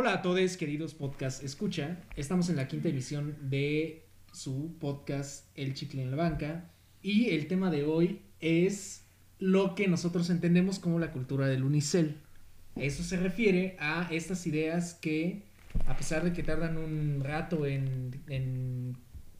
Hola a todos, queridos podcast escucha. Estamos en la quinta edición de su podcast El Chicle en la Banca. Y el tema de hoy es lo que nosotros entendemos como la cultura del unicel. Eso se refiere a estas ideas que, a pesar de que tardan un rato en, en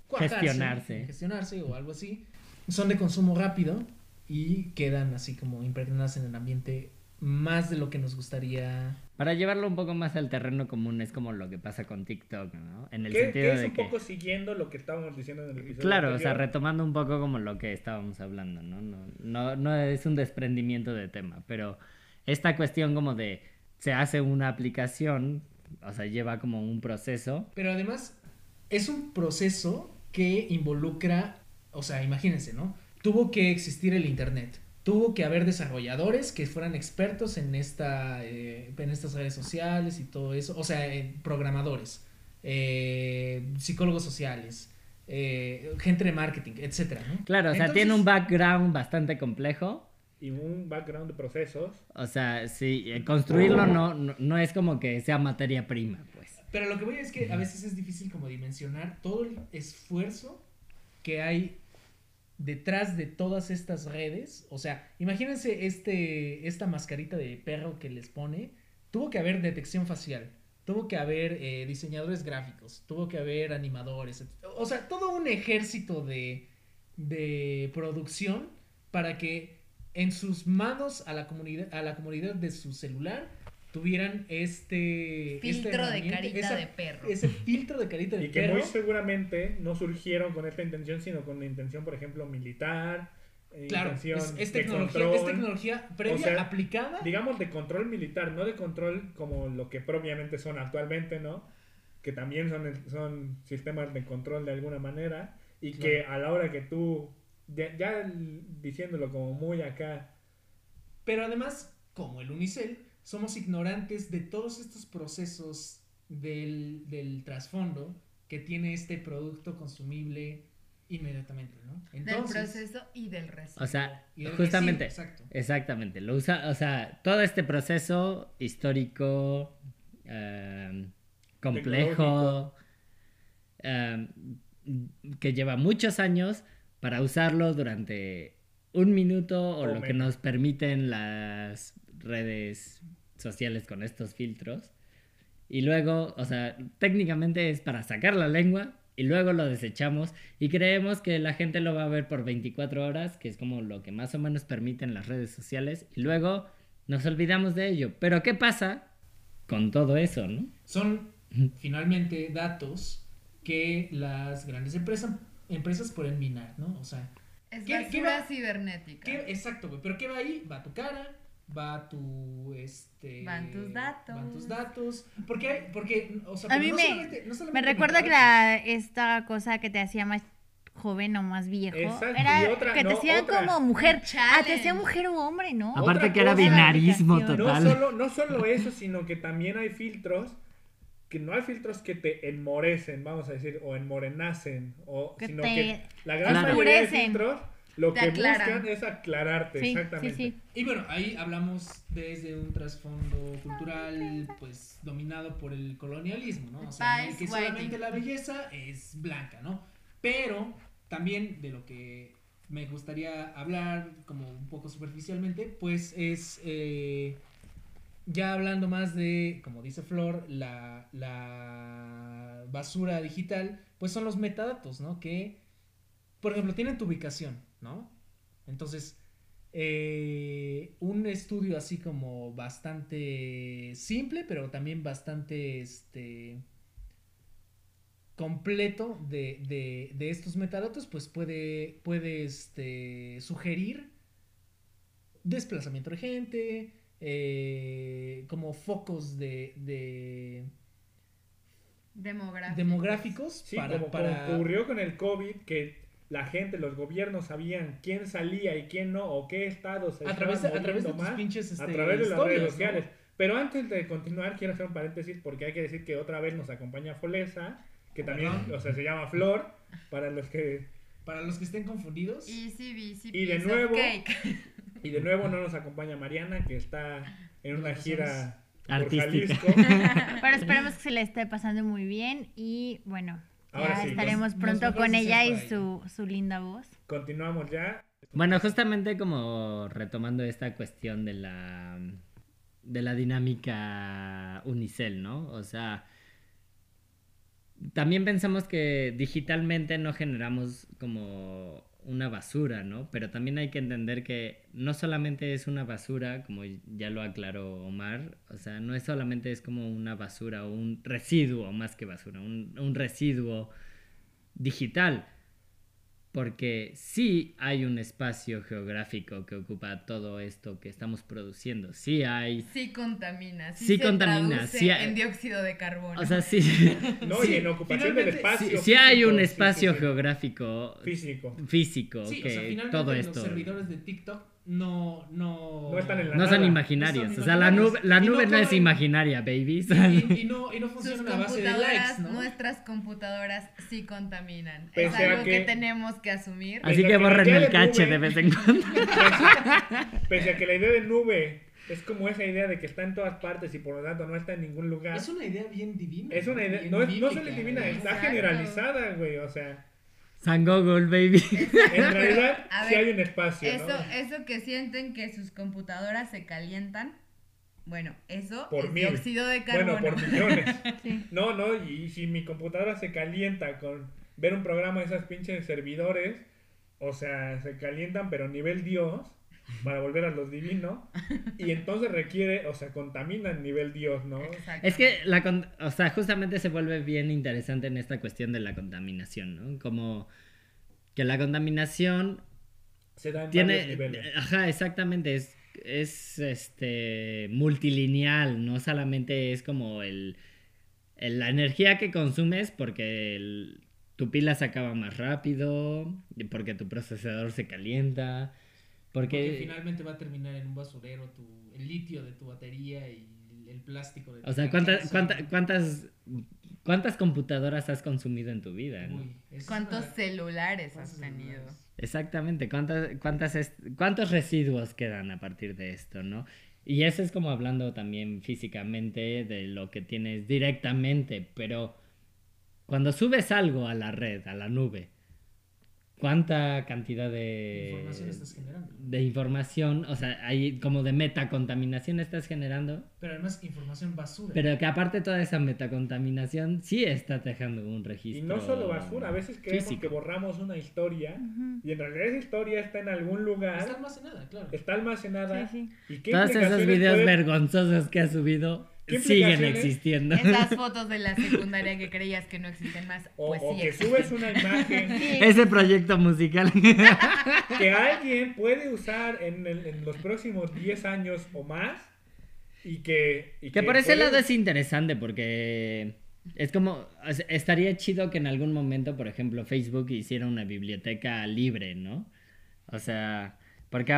cuajarse, Gestionarse. gestionarse o algo así, son de consumo rápido y quedan así como impregnadas en el ambiente más de lo que nos gustaría. Para llevarlo un poco más al terreno común es como lo que pasa con TikTok, ¿no? En el Que, sentido que es de un que... poco siguiendo lo que estábamos diciendo en el episodio Claro, o sea, retomando un poco como lo que estábamos hablando, ¿no? No, no, no es un desprendimiento de tema, pero esta cuestión como de se hace una aplicación, o sea, lleva como un proceso. Pero además es un proceso que involucra, o sea, imagínense, ¿no? Tuvo que existir el Internet. Tuvo que haber desarrolladores que fueran expertos en, esta, eh, en estas redes sociales y todo eso. O sea, eh, programadores, eh, psicólogos sociales, eh, gente de marketing, etcétera, ¿no? Claro, o sea, tiene un background bastante complejo. Y un background de procesos. O sea, sí, eh, construirlo no, no, no es como que sea materia prima, pues. Pero lo que voy es que a veces es difícil como dimensionar todo el esfuerzo que hay detrás de todas estas redes. O sea, imagínense este, esta mascarita de perro que les pone. Tuvo que haber detección facial. Tuvo que haber eh, diseñadores gráficos. Tuvo que haber animadores. O sea, todo un ejército de, de producción para que en sus manos a la comunidad, a la comunidad de su celular tuvieran este esta Filtro de carita esa- de perro. ese filtro de carita de Y que perro muy seguramente no surgieron con esta intención, sino con la intención, por ejemplo, militar. eh, claro intención es, tecnología control, es tecnología previa sea, aplicada digamos de control militar, no de control como lo que propiamente son actualmente, ¿no? Que también son, son sistemas de control de alguna manera y que a la hora que tú, ya, ya diciéndolo como muy acá, pero además como el unicel somos ignorantes de todos estos procesos del, del trasfondo que tiene este producto consumible inmediatamente no del entonces proceso y del residuo. O sea, del justamente, exacto. exactamente, lo usa, o sea, todo este proceso histórico, eh, complejo, eh, que lleva muchos años para usarlo durante un minuto o O lo que nos permiten las redes sociales con estos filtros. Y luego, o sea, técnicamente es para sacar la lengua y luego lo desechamos y creemos que la gente lo va a ver por 24 horas, que es como lo que más o menos permiten las redes sociales, y luego nos olvidamos de ello. Pero ¿qué pasa con todo eso, no? son finalmente datos que las grandes empresas empresas pueden minar no o sea es ¿qué- qué basura va- cibernética. ¿Qué- exacto, güey. Pero ¿qué va ahí? Va tu cara, va tu, este... Van tus datos. Van tus datos. Porque, porque, o sea, A pero mí no me- solamente- no Me solamente recuerda que la, esta cosa que te hacía más joven o más viejo Exacto, era y otra- que te no, hacía otra. como mujer. Ah, te hacía mujer o hombre, ¿no? Otra Aparte que era binarismo No total. solo, no solo eso, sino que también hay filtros, que no hay filtros que te enmorecen, vamos a decir, o enmorenacen, o, Que sino te que la gran Claro. mayoría de filtros lo Te que aclaran. buscan es aclararte, Sí, exactamente. sí. Y bueno, ahí hablamos desde un trasfondo cultural, pues, dominado por el colonialismo, ¿no? O sea, en el que solamente la belleza es blanca, ¿no? Pero también de lo que me gustaría hablar, como un poco superficialmente, pues es... eh, ya hablando más de, como dice Flor, la, la basura digital, pues son los metadatos, ¿no? Que, por ejemplo, tienen tu ubicación, ¿no? Entonces, eh, un estudio así como bastante simple, pero también bastante, este, completo de, de, de estos metadatos, pues puede, puede este, sugerir desplazamiento de gente, eh, como focos de, de Demográficos. demográficos Sí, para, como, para- como ocurrió con el COVID, que la gente, los gobiernos sabían quién salía y quién no, o qué estados se a través a estaban través de moviendo tus más, pinches a este, través de las redes ¿no? sociales. Pero antes de continuar, quiero hacer un paréntesis porque hay que decir que otra vez nos acompaña Folesa, que también, o sea, se llama Flor, para los que... Para los que estén confundidos, Y de nuevo-. Y de nuevo no nos acompaña Mariana, que está en una gira por Artística. Jalisco. Pero esperemos que se le esté pasando muy bien y bueno, Ahora ya sí, estaremos pronto con ella y su, su linda voz. Continuamos ya. Bueno, justamente como retomando esta cuestión de la de la dinámica unicel, ¿no? O sea, también pensamos que digitalmente no generamos como una basura, ¿no? Pero también hay que entender que no solamente es una basura, como ya lo aclaró Omar, o sea, no es solamente es como una basura o un residuo más que basura, un, un residuo digital, porque sí hay un espacio geográfico que ocupa todo esto que estamos produciendo, sí hay, Sí contamina. Sí, Sí se contamina, sí hay- en dióxido de carbono. o sea, sí, No, Sí, y en ocupación del espacio. sí, sí hay un espacio sí, sí. geográfico Físico. físico Sí, que o sea, todo los esto servidores de TikTok no, no... No están en la no son No son o sea, la nube, la no nube no es imaginaria, babies. Y, y no, y no Sus funciona a base de likes, ¿no? nuestras computadoras sí contaminan. Pese es algo que... que- tenemos que asumir. Así que borren el de cache nube- de vez en cuando. Pese a que la idea de nube es como esa idea de que está en todas partes y por lo tanto no está en ningún lugar. Es una idea bien divina. Es una idea, no, es, no solo divina, ¿no? está Exacto. generalizada, güey. O sea, San Google, baby. en realidad A sí ver, hay un espacio, Eso, ¿no? eso que sienten que sus computadoras se calientan, bueno, eso Por es mil. dióxido de carbono. Bueno, por millones. Sí. No, no, y si mi computadora se calienta con ver un programa de esas pinches servidores, o sea, se calientan pero nivel Dios, para volver a los divinos, y entonces requiere, o sea, contaminan nivel Dios, ¿no? Exacto. Es que la o sea, justamente se vuelve bien interesante en esta cuestión de la contaminación, ¿no? Como que la contaminación Se da en varios tiene niveles. ajá, exactamente, es es este multilineal, no solamente es como el, el- la energía que consumes porque el- tu pila se acaba más rápido, porque tu procesador se calienta, Porque porque, finalmente va a terminar en un basurero tu, el litio de tu batería y el plástico de tu o sea. ¿cuántas, cuánta- cuántas, cuántas computadoras has consumido en tu vida? no? Uy, ¿Cuántos una- celulares ¿cuántos has tenido? celulares? Exactamente, ¿cuántas, cuántas ¿cuántos residuos quedan a partir de esto, no? Y eso es como hablando también físicamente de lo que tienes directamente, pero cuando subes algo a la red, a la nube, ¿cuánta cantidad de Información estás generando. de información, o sea, hay como de metacontaminación estás generando? Pero además información basura. Pero que aparte toda esa metacontaminación sí está dejando un Y registro. no solo basura, a veces creemos físico. que borramos una historia Ujú. y en realidad esa historia está en algún Está lugar, almacenada, claro. está almacenada. Sí, ¿Y qué Todos esos videos puede- vergonzosos que has subido ¿Qué siguen existiendo. Esas fotos de la secundaria que creías que no existen más, O, pues o sí que existen. subes una imagen Ese proyecto musical. que alguien puede usar en, el- en los próximos 10 años o más y que... y que por ese puede- lado es interesante porque es como, estaría chido que en algún momento, por ejemplo, Facebook hiciera una biblioteca libre, ¿no? O sea, porque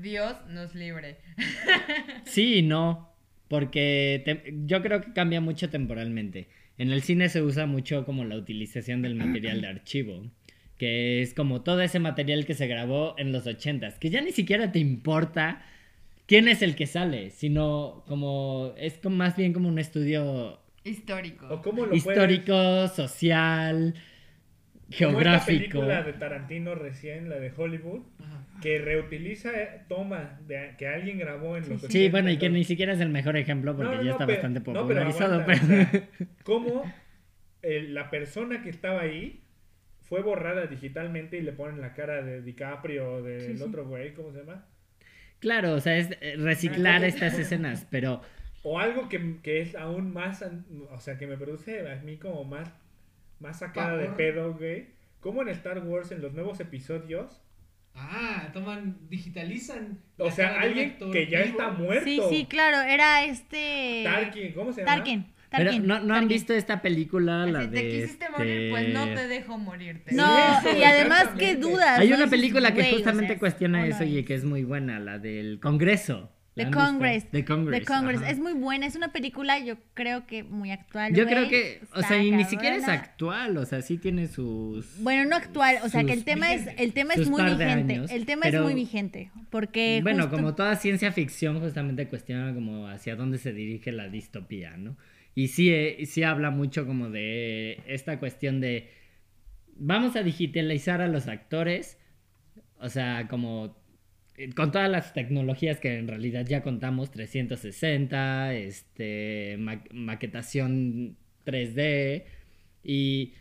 Dios nos libre. sí y no, porque te- yo creo que cambia mucho temporalmente. En el cine se usa mucho como la utilización del material de archivo, que es como todo ese material que se grabó en los ochentas, que ya ni siquiera te importa quién es el que sale, sino como es como más bien como un estudio Histórico. O cómo lo puedes- histórico, social, geográfico. película de Tarantino recién, la de Hollywood, Ajá. que reutiliza eh, tomas de, que alguien grabó en los Sí, 80, bueno, y que ni siquiera es el mejor ejemplo porque No, no, ya no, está pero- bastante no, pero popularizado. aguanta, pero- o sea, cómo eh, la persona que estaba ahí fue borrada digitalmente y le ponen la cara de DiCaprio o del Sí, sí. otro güey, ¿cómo se llama? Claro, o sea, es eh, reciclar estas escenas, pero O algo que, que es aún más, o sea, que me produce a mí como más, más sacada de pedo, güey. Como en Star Wars, en los nuevos episodios, Ah, toman, digitalizan. o la sea, alguien que ya vivo. está muerto. Sí, sí, claro, era este... Tarkin, ¿cómo se llama? Tarkin. Pero Tarkin, no, no han visto esta película, la Si de. te quisiste este- morir, pues no te dejo morirte. No, Sí, y además qué dudas. Hay ¿no? una película que o justamente sea, cuestiona eso y que es muy buena, la del Congreso. ¿La The? Congress. The Congress. The Congress. ajá. Es muy buena, es una película, yo creo que muy actual. Yo creo que, o Está sea, y ni siquiera es actual, o sea, sí tiene sus... Bueno, no actual, o sea que el tema es, el tema es muy vigente. años, el tema pero- es muy vigente. Porque bueno, justo- como toda ciencia ficción justamente cuestiona como hacia dónde se dirige la distopía, ¿no? Y sí, eh, sí habla mucho como de esta cuestión de vamos a digitalizar a los actores, o sea, como con todas las tecnologías que en realidad ya contamos, 360, este, ma- maquetación 3D y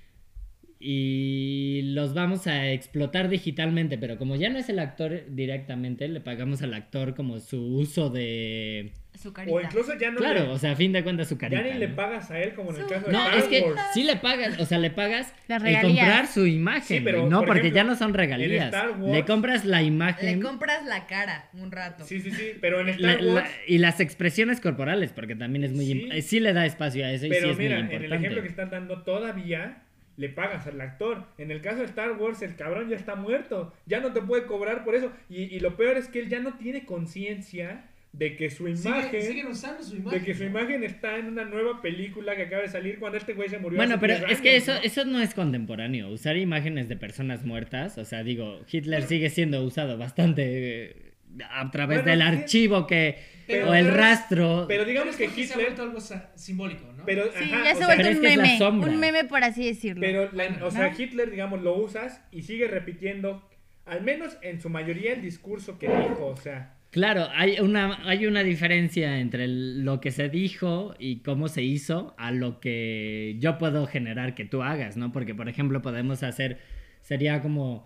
y los vamos a explotar digitalmente, pero como ya no es el actor directamente, le pagamos al actor como su uso de... Su carita. O incluso ya no Claro, le, o sea, a fin de cuentas su ya carita. ni le ¿no? pagas a él como en el caso de No, Star es que Wars. sí le pagas, o sea, le pagas el comprar su imagen, Sí, pero, no, por porque ejemplo, ya no son en regalías. Star Wars- le compras la Le imagen compras la cara un rato. Sí, sí, sí, pero en Star la- Wars... y las expresiones corporales, porque también es muy... Sí. eh, Sí, le da espacio a eso y sí Pero es mira, muy en el ejemplo que están dando todavía le pagas al actor. En el caso de Star Wars, el cabrón ya está muerto. Ya no te puede cobrar por eso. Y, y lo peor es que él ya no tiene conciencia de que su imagen... Sigue- siguen usando su imagen. de que su imagen está en una nueva película que acaba de salir cuando este güey se murió. Bueno, hace pero 10 es que años, eso, ¿no? eso no es contemporáneo. Usar imágenes de personas muertas, o sea, digo, Hitler sigue siendo usado bastante eh, a través Bueno, del archivo que Pero- o el rastro. Pero digamos Pero que se ha Hitler... vuelto algo simbólico, ¿no? Pero, Sí, ajá, ya se ha vuelto un meme. Un meme, por así decirlo. Pero, la- o sea, ¿No? Hitler, digamos, lo usas y sigue repitiendo, al menos en su mayoría, el discurso que dijo. O sea, Claro, hay una, hay una diferencia entre el- lo que se dijo y cómo se hizo a lo que yo puedo generar que tú hagas, ¿no? Porque, por ejemplo, podemos hacer, sería como,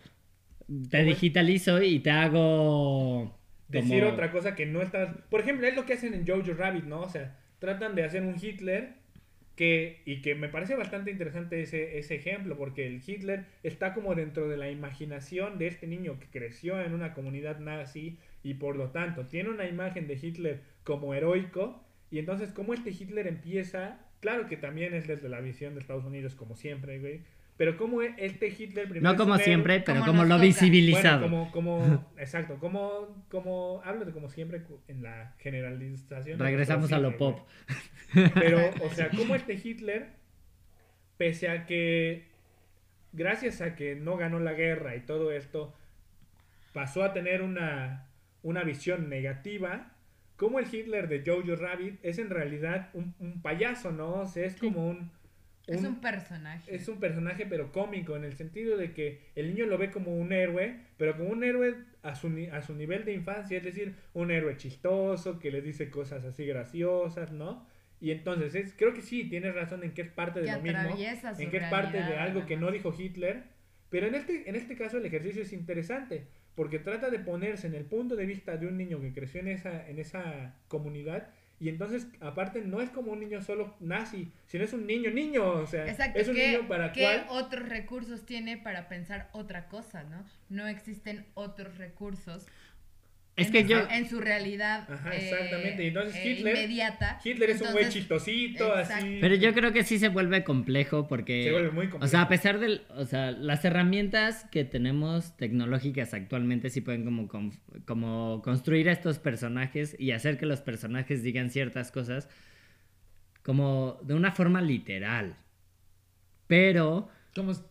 te digitalizo y te hago... decir como- otra cosa que no estás. Por ejemplo, es lo que hacen en Jojo Rabbit, ¿no? O sea, tratan de hacer un Hitler que. Y que me parece bastante interesante ese, ese ejemplo, porque el Hitler está como dentro de la imaginación de este niño que creció en una comunidad nazi y por lo tanto tiene una imagen de Hitler como heroico. Y entonces, como este Hitler empieza. Claro que también es desde la visión de Estados Unidos, como siempre, güey. Pero como este Hitler primero No como siempre, pero Como lo toca. visibilizado. bueno, como, como, exacto, como, como, hablo de como siempre en la generalización. de Regresamos a lo pop. güey. Pero, o sea, como este Hitler, pese a que, gracias a que no ganó la guerra y todo esto, pasó a tener una, una visión negativa, como el Hitler de Jojo Rabbit es en realidad un, un payaso, ¿no? O sea, es como un... Es un personaje. Es un personaje pero cómico en el sentido de que el niño lo ve como un héroe, pero como un héroe a su, a su nivel de infancia, es decir, un héroe chistoso que le dice cosas así graciosas, ¿no? Y entonces es, creo que sí, tienes razón en que es parte de Que lo mismo, en que es parte de algo que no dijo Hitler, pero en este, en este caso el ejercicio es interesante, porque trata de ponerse en el punto de vista de un niño que creció en esa, en esa comunidad y entonces, aparte, no es como un niño solo nazi, sino es un niño niño, o sea, Exacto, es un ¿qué, niño para qué cual... otros recursos tiene para pensar otra cosa, no? No existen otros recursos Es en, que su- yo... en su realidad Ajá, eh, exactamente. Entonces eh, Hitler- inmediata. Hitler es un güey chistosito, así. Pero yo creo que sí se vuelve complejo porque... Se vuelve muy complejo. O sea, a pesar del... O sea, las herramientas que tenemos tecnológicas actualmente sí pueden como, como construir a estos personajes y hacer que los personajes digan ciertas cosas como de una forma literal. Pero... ¿Cómo es?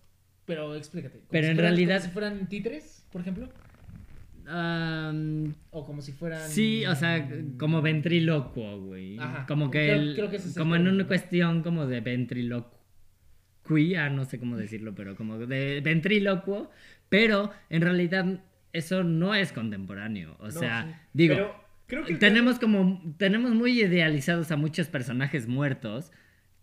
Pero explícate. ¿Como Pero si en fueran- realidad- Como si fueran títeres, por ejemplo. Am, O como si fueran. sí, o sea, como ventrílocuo, güey. Ajá. Como que... Creo- el- creo que ese es el como en una cuestión como de ventriloquía, no sé cómo decirlo, pero como de ventrílocuo. Pero en realidad eso no es contemporáneo. O No, sea, sí. digo... Pero creo que el tenemos como tenemos muy idealizados a muchos personajes muertos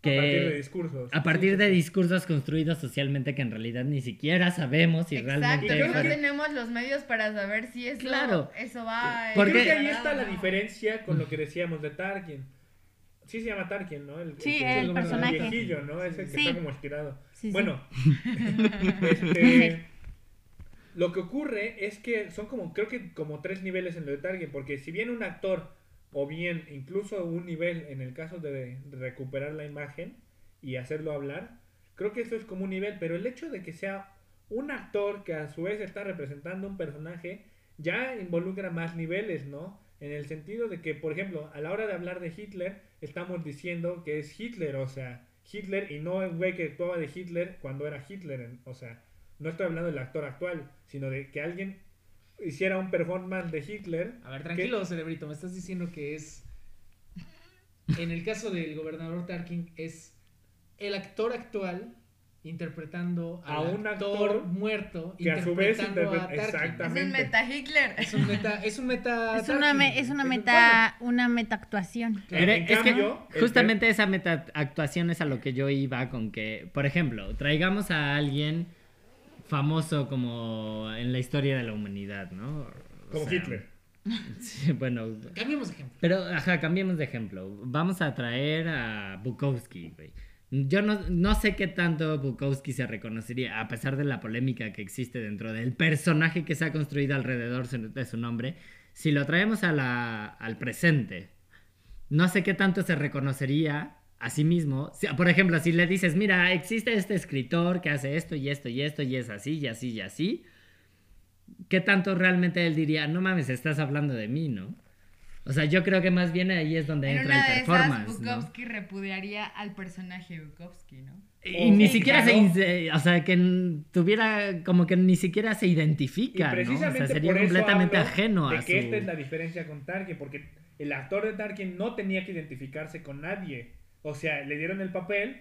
que A partir de discursos. a partir Sí, de discursos construidos socialmente que en realidad ni siquiera sabemos si Exacto, realmente creo no que- tenemos los medios para saber si eso, Claro. eso va. Porque- Creo que ahí está la diferencia con lo que decíamos de Tarkin. Sí se llama Tarkin, ¿no? El, Sí, que- el personaje. viejillo, ¿no? Ese que Sí. está como estirado. Sí, sí. Bueno, este, lo que ocurre es que son como, creo que como tres niveles en lo de Tarkin, porque si bien un actor, o bien incluso un nivel en el caso de, recuperar la imagen y hacerlo hablar, creo que eso es como un nivel, pero el hecho de que sea un actor que a su vez está representando un personaje, ya involucra más niveles, ¿no? en el sentido de que, por ejemplo, a la hora de hablar de Hitler, estamos diciendo que es Hitler, o sea, Hitler y no el güey que actuaba de Hitler cuando era Hitler, o sea, no estoy hablando del actor actual, sino de que alguien hiciera un performance de Hitler. A ver, tranquilo, cerebrito, me estás diciendo que es. En el caso del gobernador Tarkin, es el actor actual interpretando A un actor, actor muerto que a su vez interpreta-. Es un meta Hitler. Es un meta, es un meta. Es una, me- es una Es- meta, una meta actuación. Claro. Pero En es cambio, que justamente esa meta actuación es a lo que yo iba con que, por ejemplo, traigamos a alguien famoso como en la historia de la humanidad, ¿no? O Como sea, Hitler. sí, bueno, Cambiemos de ejemplo. pero, ajá, cambiemos de ejemplo. Vamos a traer a Bukowski, güey. Yo no, no sé qué tanto Bukowski se reconocería, a pesar de la polémica que existe dentro del personaje que se ha construido alrededor de su nombre. Si lo traemos a la- al presente, no sé qué tanto se reconocería a sí mismo. Si- por ejemplo, si le dices, mira, existe este escritor que hace esto y esto y esto y es así y así y así, ¿qué tanto realmente él diría, no mames, estás hablando de mí, ¿no? O sea, yo creo que más bien ahí es donde En entra una el de esas, performance, ¿no? Bukowski repudiaría al personaje Bukowski, ¿no? Y ni Oh, siquiera se, claro. o sea, que tuviera, como que ni siquiera se Y identifica, ¿no? O sea, sería por eso completamente ajeno de a que su... esta es la diferencia con Tarkin, porque el actor de Tarkin no tenía que identificarse con nadie. O sea, le dieron el papel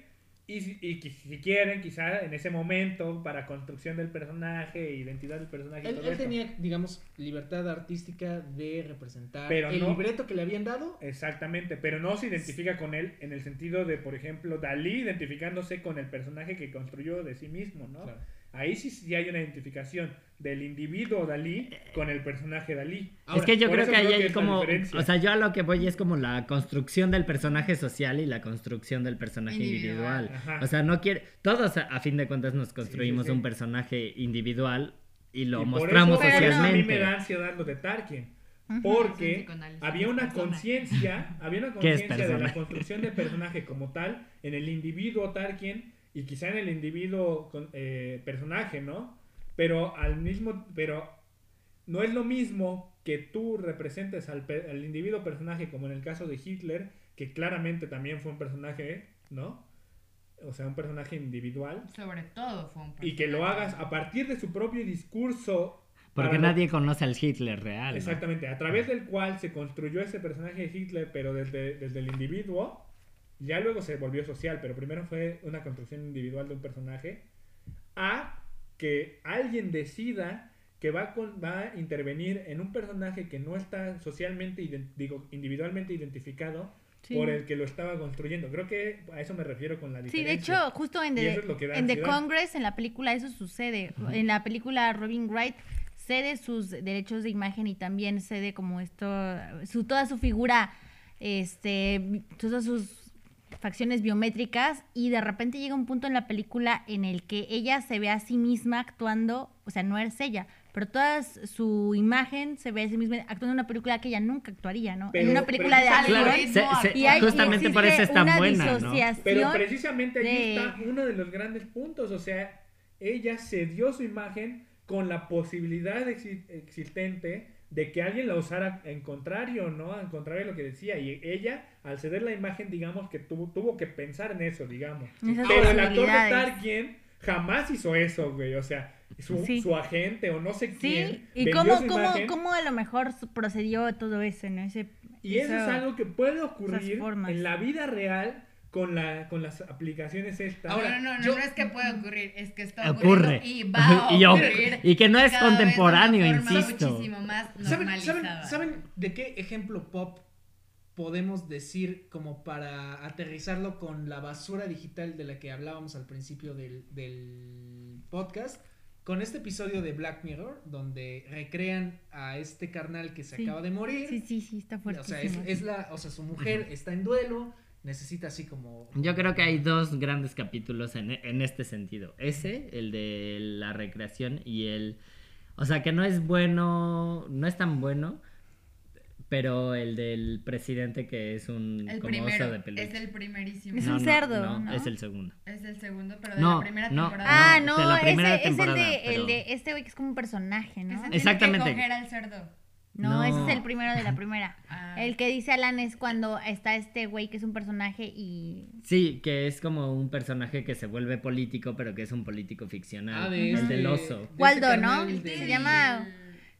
y, si- y si quieren, quizá en ese momento, para construcción del personaje, identidad del personaje. Él, todo él esto. tenía, digamos, libertad artística de representar Pero el no- libreto que le habían dado. Exactamente, pero no se identifica con él en el sentido de, por ejemplo, Dalí identificándose con el personaje que construyó de sí mismo, ¿no? Claro. Ahí sí, sí hay una identificación del individuo Dalí con el personaje Dalí. Ahora, es que yo creo que ahí hay como, diferencia. o sea, yo a lo que voy es como la construcción del personaje social y la construcción del personaje individual. O sea, no quiere, todos a, fin de cuentas nos construimos sí. un personaje individual y lo Y por mostramos eso, por eso a mí me socialmente. da ansiedad lo de Tarkin. Porque había una conciencia, había una ¿Qué es conciencia de la construcción del personaje como tal en el individuo Tarkin y quizá en el individuo con- eh, personaje, ¿no? Pero al mismo, pero no es lo mismo que tú representes al, al individuo personaje como en el caso de Hitler, que claramente también fue un personaje, ¿no? O sea, un personaje individual. Sobre todo fue un Y que lo personaje. hagas a partir de su propio discurso. Porque lo- nadie conoce al Hitler real. ¿no? Exactamente, a través del cual se construyó ese personaje de Hitler, pero desde, desde el individuo, ya luego se volvió social, pero primero fue una construcción individual de un personaje, a que alguien decida que va, a con- va a intervenir en un personaje que no está socialmente, digo, individualmente identificado Sí. por el que lo estaba construyendo. Creo que a eso me refiero con la Sí, diferencia. de hecho, justo en eso es en The. Congress, en la película, eso sucede. En la película, Robin Wright cede sus derechos de imagen y también cede como esto, su, toda su figura, este, todas sus facciones biométricas y de repente llega un punto en la película en el que ella se ve a sí misma actuando, o sea, no es ella, pero toda su imagen se ve a sí misma actuando en una película que ella nunca actuaría, ¿no? en una película de acción. Claro, se- se- y hay, justamente por eso es existe tan una buena, Pero precisamente allí de- está uno de los grandes puntos. O sea, ella cedió su imagen con la posibilidad exi- existente de que alguien la usara en contrario, ¿no? En contrario a lo que decía. Y ella, al ceder la imagen, digamos que tuvo, tuvo que pensar en eso, digamos. Esas Pero el actor de. Tarkin jamás hizo eso, güey. O sea, su, Sí. su agente o no sé quién. Sí, y cómo, su cómo, cómo a lo mejor procedió todo eso, ¿no? Ese, Y eso es algo que puede ocurrir en la vida real con, la, con las aplicaciones estas. Ahora, no, no, no, yo- no es que pueda ocurrir, es que está Ocurre. ocurriendo y va a Y o- ocurrir. y que no es contemporáneo, insisto. muchísimo más ¿Saben, saben, saben de qué ejemplo pop podemos decir como para aterrizarlo con la basura digital de la que hablábamos al principio del, del podcast? Con este episodio de Black Mirror, donde recrean a este carnal que se Sí. acaba de morir. Sí, sí, sí, está o fuertísimo. sea, es, es la, o sea, su mujer está en duelo, necesita así como... Yo creo que hay dos grandes capítulos en, en este sentido. Ese, el de la recreación y el... O sea, que no es bueno, no es tan bueno, pero el del presidente que es un El como primero, oso de peluche. es el primerísimo. Es un cerdo, ¿no? es el segundo. Es el segundo, pero de No, la primera no. temporada. Ah, No, no, de la primera ese es el de, pero- el de este güey que es como un personaje, ¿no? tiene Exactamente. que coger al cerdo. No, No. ese es el primero de la primera. Ah. El que dice Alan es cuando está este güey que es un personaje y... Sí, que es como un personaje que se vuelve político, pero que es un político ficcional. Ah, de el este- del de oso. Waldo, ¿no? de- Se llama...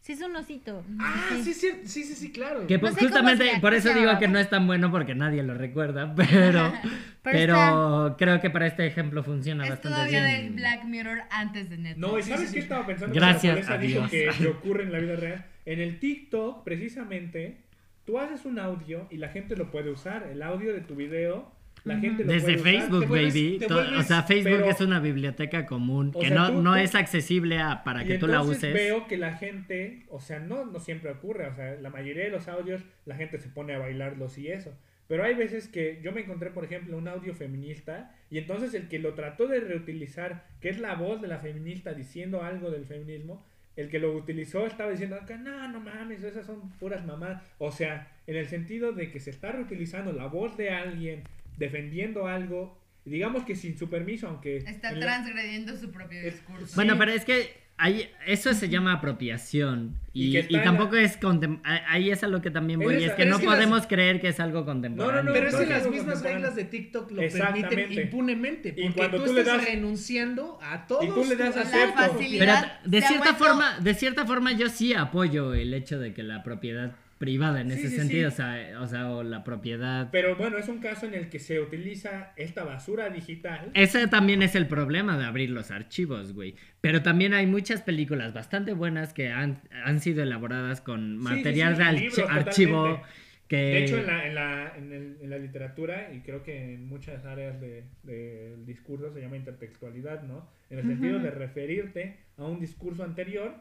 Sí, es un osito. Ah, sí, sí, sí, sí, sí, claro. Que No pues, sé justamente por eso digo que no es tan bueno porque nadie lo recuerda, pero, Pero pero creo que para este ejemplo funciona Es bastante todavía bien. del Black Mirror antes de Netflix. No, ¿y sabes sí, qué sí. estaba pensando? Gracias a dijo Dios. que, que ocurre en la vida real. En el TikTok, precisamente, tú haces un audio y la gente lo puede usar. El audio de tu video, la gente lo Desde puede. Facebook, vuelves- baby. vuelves- o sea, Facebook pero- es una biblioteca común O que sea, no, tú- no es accesible a- para Y que tú la uses. veo que la gente, o sea, no, no siempre ocurre, o sea, la mayoría de los audios la gente se pone a bailarlos y eso. Pero hay veces que yo me encontré, por ejemplo, un audio feminista y entonces el que lo trató de reutilizar, que es la voz de la feminista diciendo algo del feminismo, el que lo utilizó estaba diciendo que no, no mames, esas son puras mamás. O sea, en el sentido de que se está reutilizando la voz de alguien defendiendo algo, digamos que sin su permiso, aunque... Está la- transgrediendo su propio discurso. Bueno, pero es que ahí, eso se llama apropiación. Y Y, y tampoco la- es contem- Ahí es a lo que también Es voy. es que no es que las- podemos creer que es algo contemporáneo. no, Pero es que las mismas reglas de TikTok lo permiten impunemente. Y Porque cuando tú, tú le estás das- renunciando a todos Y tú le das acepto. Pero de cierta forma, de cierta forma yo sí apoyo el hecho de que la propiedad privada en Sí, ese sí, sentido, sí. O, sea, o sea, o la propiedad Pero bueno, es un caso en el que se utiliza esta basura digital. Ese también es el problema de abrir los archivos, güey. Pero también hay muchas películas bastante buenas que han, han sido elaboradas con material de libros, archi- archivo totalmente. que... De hecho, en la, en, la, en, el- en la literatura, y creo que en muchas áreas de- del discurso se llama intertextualidad, ¿no? En el sentido de referirte a un discurso anterior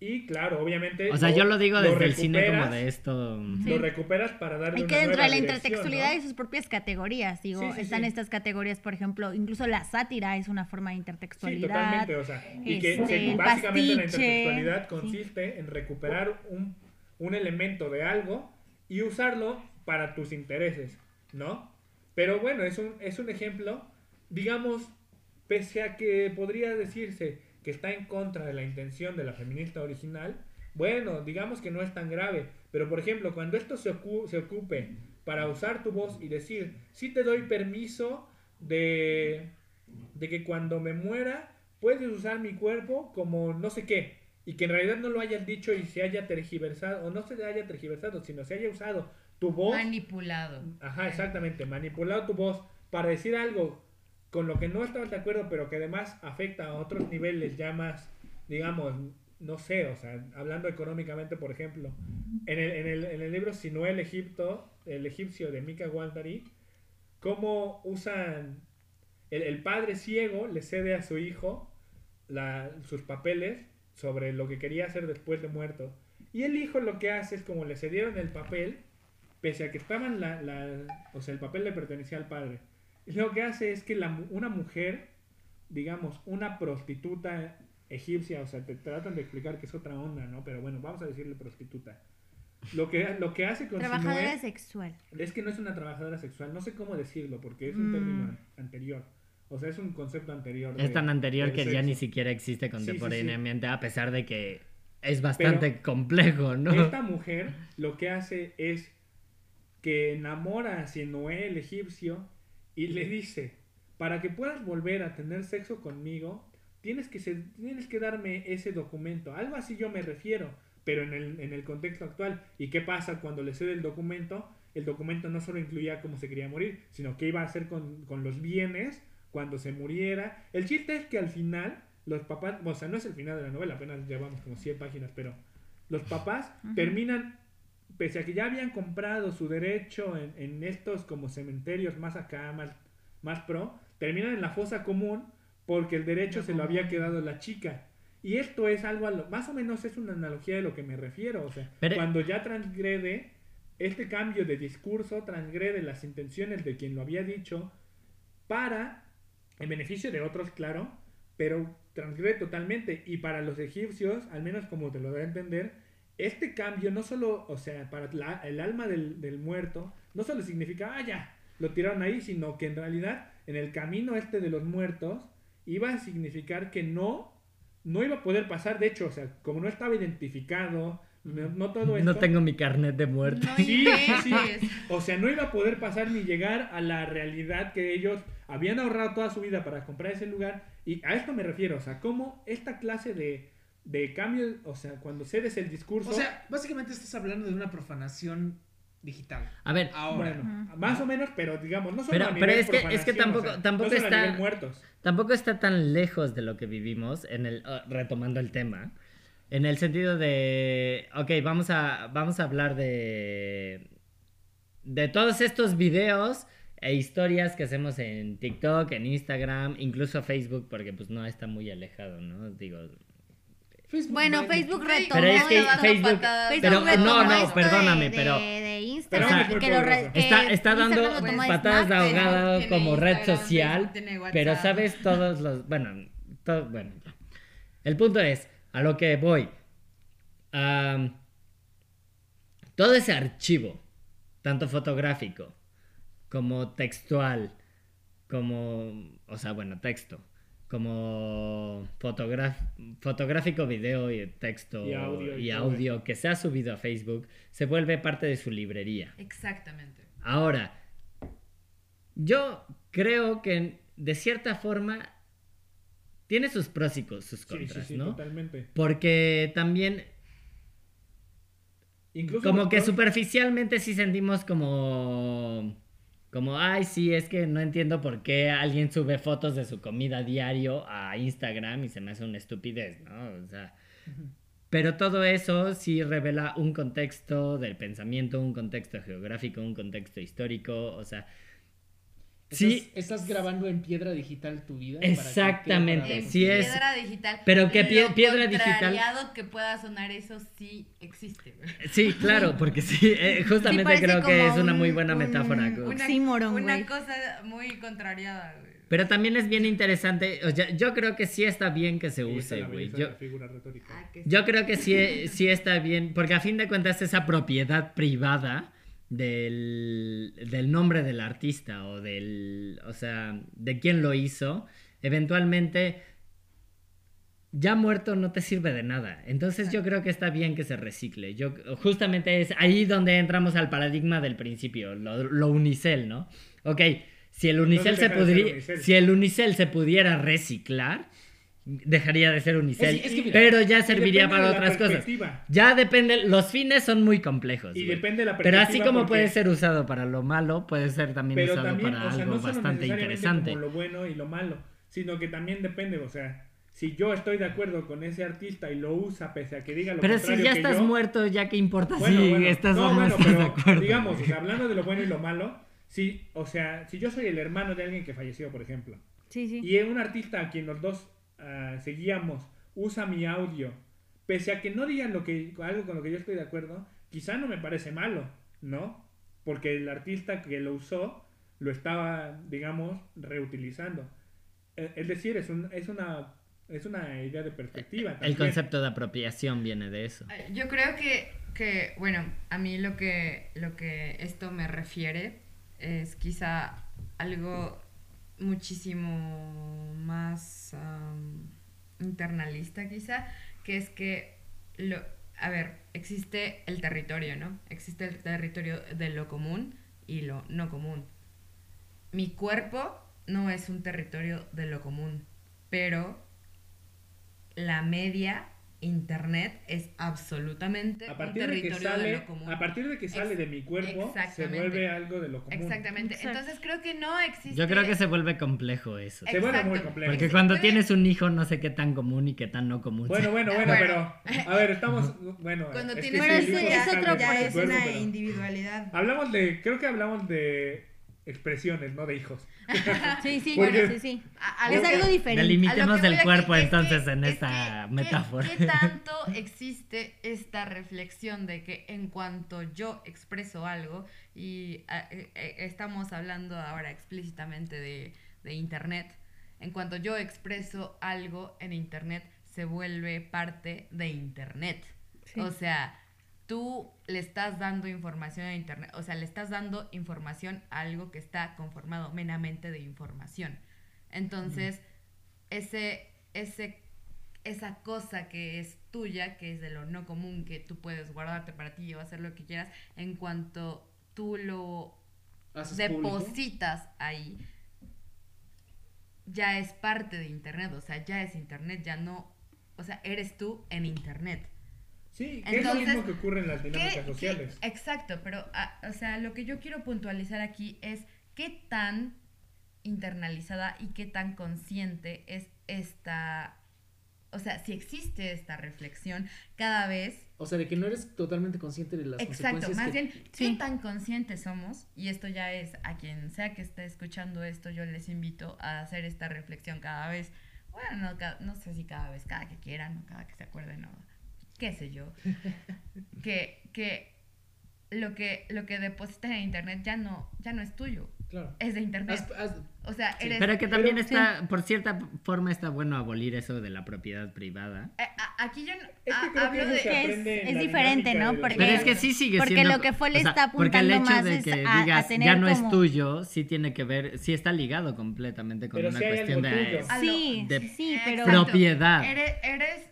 y, claro, obviamente... O sea, yo lo digo desde el cine como de esto... Lo recuperas para darle Y una que dentro nueva de la dirección, intertextualidad ¿no? hay sus propias categorías, digo, Sí, sí, están sí. estas categorías, por ejemplo, incluso la sátira es una forma de Sí, intertextualidad. totalmente, o sea, y que este, básicamente la pastiche, intertextualidad sí. consiste en recuperar un, un elemento de algo y usarlo para tus intereses, ¿no? Pero bueno, es un, es un ejemplo, digamos, pese a que podría decirse que está en contra de la intención de la feminista original, bueno, digamos que no es tan grave, pero por ejemplo, cuando esto se, ocu- se ocupe para usar tu voz y decir, sí te doy permiso de, de que cuando me muera puedes usar mi cuerpo como no sé qué, y que en realidad no lo hayas dicho y se haya tergiversado, o no se haya tergiversado, sino se haya usado tu voz Manipulado. Ajá, exactamente. Manipulado tu voz para decir algo con lo que no estabas de acuerdo, pero que además afecta a otros niveles ya más, digamos, no sé, o sea, hablando económicamente, por ejemplo, en el, en el, en el libro Si no el Egipto, el egipcio de Mika Waldari, cómo usan, el, padre ciego le cede a su hijo sus papeles sobre lo que quería hacer después de muerto. Y el hijo lo que hace es como le cedieron el papel, pese a que estaban la, la- o sea, el papel le pertenecía al padre. Lo que hace es que la mu- una mujer, digamos, una prostituta egipcia, o sea, te tratan de explicar que es otra onda, ¿no? Pero bueno, vamos a decirle prostituta. Lo que, lo que hace con Trabajadora Sinué sexual. es que no es una trabajadora sexual, no sé cómo decirlo, porque es un Mm. término an- anterior. O sea, es un concepto anterior. Es de- tan anterior que ya ni siquiera existe sí, sí. contemporáneamente, a pesar de que es bastante complejo, ¿no? Esta mujer lo que hace es que enamora a Sinué, el egipcio, y le dice, para que puedas volver a tener sexo conmigo, tienes que, ser- tienes que darme ese documento. Algo así yo me refiero, pero en el, en el contexto actual. ¿Y qué pasa cuando le cede el documento? El documento no solo incluía cómo se quería morir, sino qué iba a hacer con, con los bienes cuando se muriera. El chiste es que al final, los papás, o sea, no es el final de la novela, apenas llevamos como 100 páginas, pero los papás terminan, pese a que ya habían comprado su derecho en, en estos como cementerios más acá, más, más pro, terminan en la fosa común porque el derecho se lo había quedado la chica. Y esto es algo, a lo- más o menos es una analogía de lo que me refiero. O sea, Pero- cuando ya transgrede, este cambio de discurso transgrede las intenciones de quien lo había dicho para, en beneficio de otros, claro, pero transgrede totalmente. Y para los egipcios, al menos como te lo da a entender, este cambio no solo, o sea, para la- el alma del, del muerto, no solo significa, ah, ya, lo tiraron ahí, sino que en realidad en el camino este de los muertos iba a significar que no, no iba a poder pasar, de hecho, o sea, como no estaba identificado, No, no todo esto. No tengo mi carnet de muerte. No Sí, sí. O sea, no iba a poder pasar ni llegar a la realidad que ellos habían ahorrado toda su vida para comprar ese lugar. Y a esto me refiero, o sea, cómo esta clase de, de cambio, o sea, cuando cedes el discurso. O sea, básicamente estás hablando de una profanación digital. A ver, Ahora. bueno, más o menos, pero digamos, no solo Pero- a pero nivel es que- es que tampoco- o sea, tampoco no está- muertos. tampoco está tan lejos de lo que vivimos, en el, oh, retomando el tema, en el sentido de, ok, vamos a, vamos a hablar de, de todos estos videos e historias que hacemos en TikTok, en Instagram, incluso Facebook, porque pues no está muy alejado, ¿no? Digo, Facebook Bueno, no- Facebook retomó. Pero es que Facebook- patadas. Facebook Pero, no, no, perdóname, de, pero- de, de Pero Instagram, es muy que lo re- poderoso. que Está- está dando patadas de pero ahogado como red Instagram, social, Facebook, pero sabes todos los, bueno, to- bueno, el punto es, a lo que voy, todo ese archivo, tanto fotográfico como textual, como, o sea, bueno, texto, como fotográfico, video y texto Y audio y que se ha subido a Facebook, se vuelve parte de su librería. Exactamente. Ahora, yo creo que de cierta forma tiene sus pros y sus Sí, sí, contras, sí, ¿no? totalmente. Porque también Incluso como que pros- superficialmente sí sentimos como como ay sí es que no entiendo por qué alguien sube fotos de su comida diario a Instagram y se me hace una estupidez, ¿no? O sea, pero todo eso sí revela un contexto del pensamiento, un contexto geográfico, un contexto histórico, o sea, sí, Estás, estás grabando en piedra digital tu vida. Exactamente, para- sí es- piedra digital. pero que pie- Lo piedra digital- contrariado que pueda sonar eso sí existe. güey. sí, claro, porque sí, eh, justamente creo que es una muy buena un- metáfora. un- Una, Oxímoron, una güey. cosa muy contrariada. güey. Pero también es bien interesante, o sea, yo creo que sí está bien que se Sí, use, güey. Yo. Ah, Yo creo que sí, sí está bien, porque a fin de cuentas esa propiedad privada del, del nombre del artista o del, o sea, de quién lo hizo, eventualmente ya muerto no te sirve de nada. Entonces yo creo que está bien que se recicle. Yo justamente es ahí donde entramos al paradigma del principio, lo, lo unicel, ¿no? Ok, si el unicel se unicel. si el unicel se pudiera reciclar, dejaría de ser unicel, Es que- es que mira, pero ya serviría para otras cosas. Ya depende, los fines son muy complejos. Y depende de la Pero así como porque- puede ser usado para lo malo, puede ser también pero usado también, para o sea, algo no solo bastante necesariamente interesante. como lo bueno y lo malo, sino que también depende, o sea, si yo estoy de acuerdo con ese artista y lo usa pese a que diga lo Pero si contrario ya que estás yo, muerto, ya que importa bueno, si bueno, estás no, o no bueno, estás de pero acuerdo. digamos, o güey. sea, hablando de lo bueno y lo malo, si, o sea, si yo soy el hermano de alguien que falleció, por ejemplo, Sí, sí. y un artista a quien los dos ah, seguíamos usa mi audio, pese a que no digan lo que algo con lo que yo estoy de acuerdo, quizá no me parece malo, ¿no? Porque el artista que lo usó lo estaba, digamos, reutilizando. Eh, Es decir, es, un- es una es una idea de perspectiva. El también. concepto de apropiación viene de eso. Eh, Yo creo que, que, bueno, a mí lo que, lo que esto me refiere es quizá algo muchísimo más internalista quizá, que es que, lo, a ver, existe el territorio, ¿no? Existe el territorio de lo común y lo no común. Mi cuerpo no es un territorio de lo común, pero la media internet es absolutamente A un partir, de que territorio de sale, lo común. a partir de que sale Ex- de mi cuerpo, se exactamente. vuelve algo de lo común. Exactamente. Exacto. Entonces creo que no existe. Yo creo que se vuelve complejo eso. Se vuelve muy complejo. Porque cuando puede- tienes un hijo, no sé qué tan común y qué tan no común. Bueno, bueno, bueno, Bueno. pero a ver, estamos bueno, Cuando es que tienes Pero hijo es sale otro ya es cuerpo, una pero- individualidad. Hablamos de, creo que hablamos de expresiones, no de hijos. Sí, sí, Porque- sí, sí. A- a Es que- algo diferente. Delimitemos A lo que el voy cuerpo es entonces que- en es esta que- metáfora. ¿qué, qué tanto existe esta reflexión de que en cuanto yo expreso algo, y eh, eh, estamos hablando ahora explícitamente de, de Internet, en cuanto yo expreso algo en Internet, se vuelve parte de Internet. Sí. O sea, tú le estás dando información a Internet, o sea, le estás dando información a algo que está conformado meramente de información. Entonces, ese, ese esa cosa que es tuya, que es de lo no común, que tú puedes guardarte para ti o hacer lo que quieras, en cuanto tú lo público. depositas ahí, ya es parte de Internet, o sea, ya es Internet, ya no, o sea, eres tú en Internet. Sí, que es lo mismo que ocurre en las ¿Qué- dinámicas qué- sociales. exacto, pero, ah, o sea, lo que yo quiero puntualizar aquí es qué tan internalizada y qué tan consciente es esta, o sea, si existe esta reflexión cada vez O sea, de que no eres totalmente consciente de las Exacto, consecuencias. más que- bien, Sí. ¿qué tan conscientes somos? Y esto ya es a quien sea que esté escuchando esto, yo les invito a hacer esta reflexión cada vez. Bueno, no, no sé si cada vez, cada que quieran, o cada que se acuerden, o qué sé yo. que, que lo que lo que depositas en internet ya no, ya no es tuyo, Claro. es de internet. O sea, eres. Pero que también Pero- está, por cierta forma, está bueno abolir eso de la propiedad privada. Eh, a- aquí yo no, Es que a- hablo de. que es- diferente, ¿no? Porque- Pero es que sí sigue Porque siendo... lo que fue le o sea, está Porque el apuntando hecho más de que a- a digas, ya no es tuyo, sí tiene que ver, sí está ligado completamente con Pero una cuestión de... Sí, sí, pero... Propiedad. Eres, eres.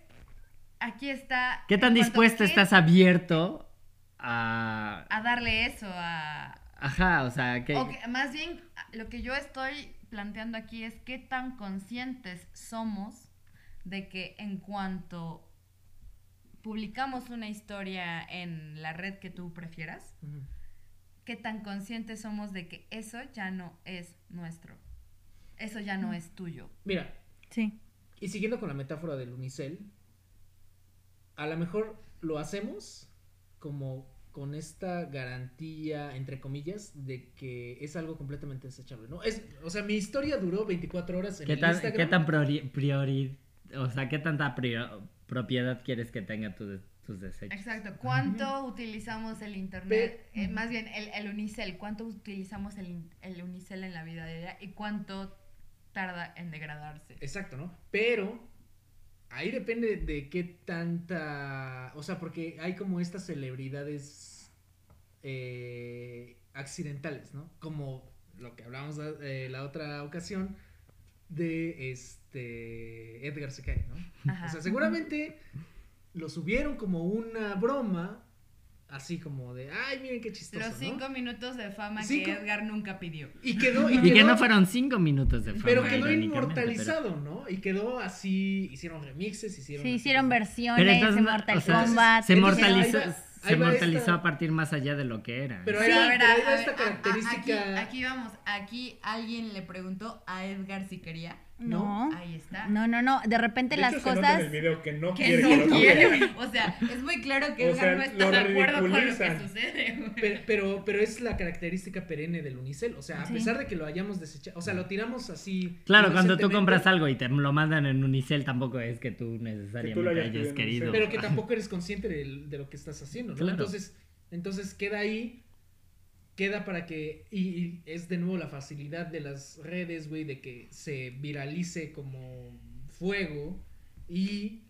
Aquí está. ¿Qué tan dispuesto estás abierto a... a darle eso a, Ajá, o sea, que... Más bien, lo que yo estoy planteando aquí es qué tan conscientes somos de que en cuanto publicamos una historia en la red que tú prefieras, qué tan conscientes somos de que eso ya no es nuestro. Eso ya no es tuyo. Mira, Sí. y siguiendo con la metáfora del unicel, a lo mejor lo hacemos como con esta garantía, entre comillas, de que es algo completamente desechable, ¿no? Es, o sea, mi historia duró 24 horas en ¿Qué el tan, Instagram. ¿Qué tan priori, priori- o sea, qué tanta prio- propiedad quieres que tenga tu tus desechos? Exacto. ¿Cuánto utilizamos el internet? Eh, más bien, el, el unicel. ¿Cuánto utilizamos el, el unicel en la vida diaria? ¿Y cuánto tarda en degradarse? Exacto, ¿no? Pero ahí depende de qué tanta, o sea, porque hay como estas celebridades eh, accidentales, ¿no? Como lo que hablábamos eh, la otra ocasión de este Edgar se cae, ¿no? Ajá. O sea, seguramente lo subieron como una broma, así como de, ay, miren qué chistoso, Los ¿no? cinco minutos de fama Cinco- que Edgar nunca pidió. Y quedó, y Y que no fueron cinco minutos de fama. pero quedó inmortalizado, ¿no? Y quedó así, hicieron remixes, hicieron... Sí, hicieron versiones, Pero entonces, o sea, se mortalizó, se mortalizó esta- a partir más allá de lo que era. Pero Sí, ahí va- a ver, pero a- ahí va a esta ver, característica... Aquí, aquí vamos, aquí alguien le preguntó a Edgar si quería. No, Ahí está. no, no, no. De repente De las hecho, se nota en cosas... el video que no Que quiere no que lo quiere. toquen. O sea, es muy claro que O sea, no está de acuerdo con lo que sucede. güey. Pero, pero, pero es la característica perenne del unicel. O sea, a Sí. pesar de que lo hayamos desechado, o sea, lo tiramos así. Claro, cuando tú compras algo y te lo mandan en Unicel, tampoco es que tú necesariamente hayas hayas querido. Pero que tampoco eres consciente de, lo que estás haciendo, ¿no? Claro. Entonces, entonces queda ahí, queda para que, y, y es de nuevo la facilidad de las redes, güey, de que se viralice como fuego y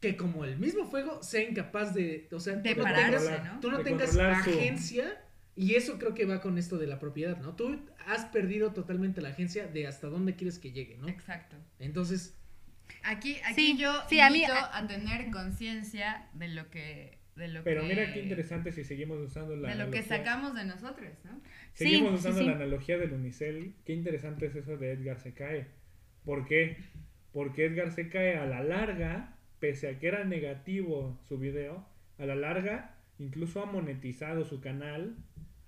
que como el mismo fuego sea incapaz de, o sea, De tú no pararse, tengas- ¿no? tú no De tengas controlar su- agencia y eso creo que va con esto de la propiedad, ¿no? Tú has perdido totalmente la agencia de hasta dónde quieres que llegue, ¿no? Exacto. Entonces, Aquí, aquí Sí, yo sí, a mí- invito a, tener conciencia de lo que de lo Pero que, mira qué interesante si seguimos usando la de lo que analogía. sacamos de nosotros, ¿no? Seguimos sí, usando sí. la analogía del unicel. Qué interesante es eso de Edgar se cae. ¿Por qué? Porque Edgar se cae a la larga, pese a que era negativo su video, a la larga incluso ha monetizado su canal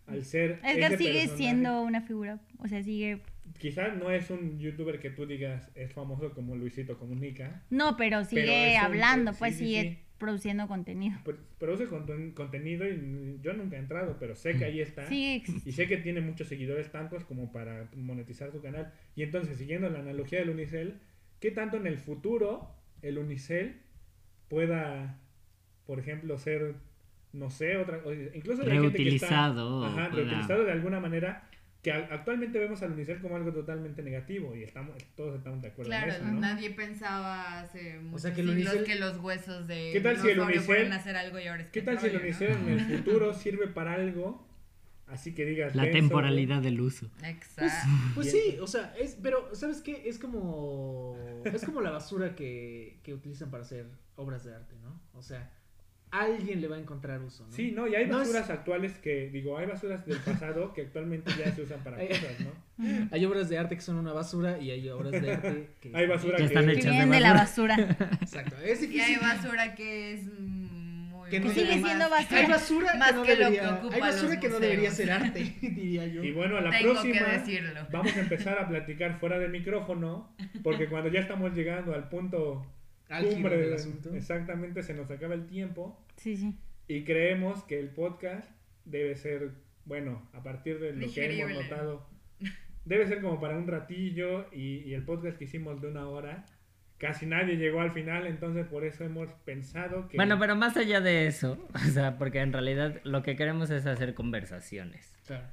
al ser Edgar sigue personaje. siendo una figura, o sea, sigue... Quizás no es un youtuber que tú digas es famoso como Luisito Comunica, No, pero sigue hablando, pues sí, sigue sí. Produciendo contenido. produce conten- contenido y yo nunca he entrado, pero sé que ahí está. Ex- Y sé que tiene muchos seguidores, tantos como para monetizar su canal. Y entonces, siguiendo la analogía del Unicel, ¿qué tanto en el futuro el Unicel pueda, por ejemplo, ser, no sé, otra o- incluso hay gente que está- Reutilizado, ajá, pueda- reutilizado de alguna manera, que actualmente vemos al Unicel como algo totalmente negativo y estamos todos estamos de acuerdo Claro, en eso, ¿no? nadie pensaba hace muchos sea, que el los huesos de ¿Qué tal si el hacer algo y ahora es ¿Qué tal si el. Unicel en el futuro sirve para algo así que digas. La temporalidad del uso. Exacto. Pues sí, o sea, es, pero ¿sabes qué? Es como es como la basura que, que utilizan para hacer obras de arte, ¿no? O sea, alguien le va a encontrar uso, ¿no? Sí, no, y hay No es- basuras actuales que, digo, hay basuras del pasado que actualmente ya se usan para cosas, ¿no? Hay obras de arte que son una basura y hay obras de arte que Hay basura Que que, están Que hechas de vienen de la basura. Exacto, es Y hay basura que es muy Que no sigue más- siendo basura. Hay basura Más que no debería, hay basura que no debería ser arte, diría yo. Y bueno, a la Tengo próxima vamos a empezar a platicar fuera del micrófono, porque cuando ya estamos llegando al punto cumbre del asunto. exactamente se nos acaba el tiempo Sí, sí. y creemos que el podcast debe ser, bueno, a partir de lo que hemos notado, debe ser como para un ratillo y, y el podcast que hicimos de una hora, casi nadie llegó al final, entonces por eso hemos pensado que... Bueno, pero más allá de eso, o sea, porque en realidad lo que queremos es hacer conversaciones. Claro.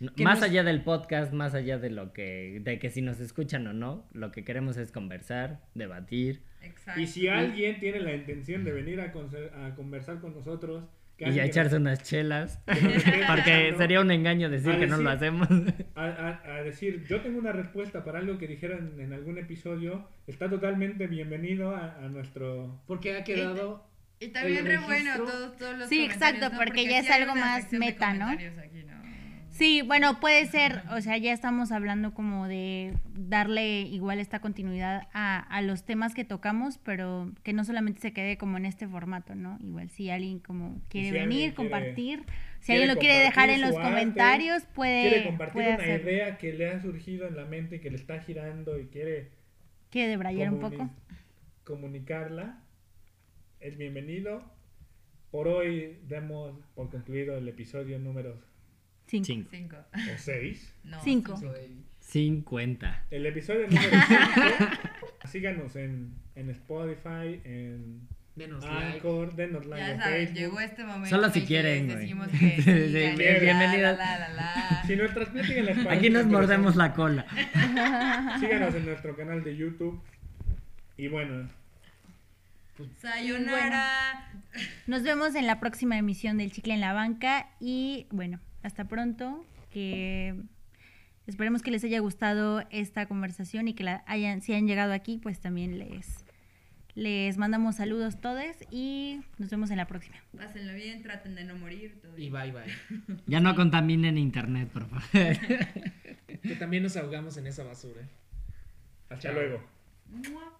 Más nos- allá del podcast, más allá de lo que, de que si nos escuchan o no, lo que queremos es conversar, debatir Exacto. Y si alguien tiene la intención de venir a, conversar con nosotros, y a echarse unas chelas, porque sería un engaño decir que no lo hacemos. a, a- a decir, yo tengo una respuesta para algo que dijeron en algún episodio, está totalmente bienvenido a, a nuestro... Porque ha quedado Y también re bueno registro- todos, todos los Sí, exacto, ¿no? porque ya es algo más meta, ¿no? comentarios aquí, ¿no? Sí, bueno, puede ser, o sea, ya estamos hablando como de darle igual esta continuidad a, a los temas que tocamos, pero que no solamente se quede como en este formato, ¿no? Igual si alguien como quiere si venir, quiere- compartir, si alguien lo quiere dejar en los arte, comentarios, puede, quiere compartir puede una idea que le ha surgido en la mente, que le está girando y quiere Quiere debrayar un poco. comunicarla, es bienvenido. Por hoy demos por concluido el episodio número Cinco. Cinco. Cinco. 6. No, Cinco. soy- 50. El episodio número 5. síganos en, en Spotify, en Denos like. Anchor, denos like Ya en saben, llegó este momento. Solo en si quieren, güey. decimos que Sí, sigan, bien- la, bienvenidas. la, la, la, Si nuestras les parecen Aquí nos mordemos la cola. Síganos en nuestro canal de YouTube. Y bueno, Sayonara. Nos vemos en la próxima emisión del Chicle en la Banca y bueno, hasta pronto, que esperemos que les haya gustado esta conversación y que la hayan, si han llegado aquí, pues también les, les mandamos saludos todos y nos vemos en la próxima. Pásenlo bien, traten de no morir. todo Y bye bye. Ya no contaminen internet, por favor. Que también nos ahogamos en esa basura. hasta Chao. luego. Mua.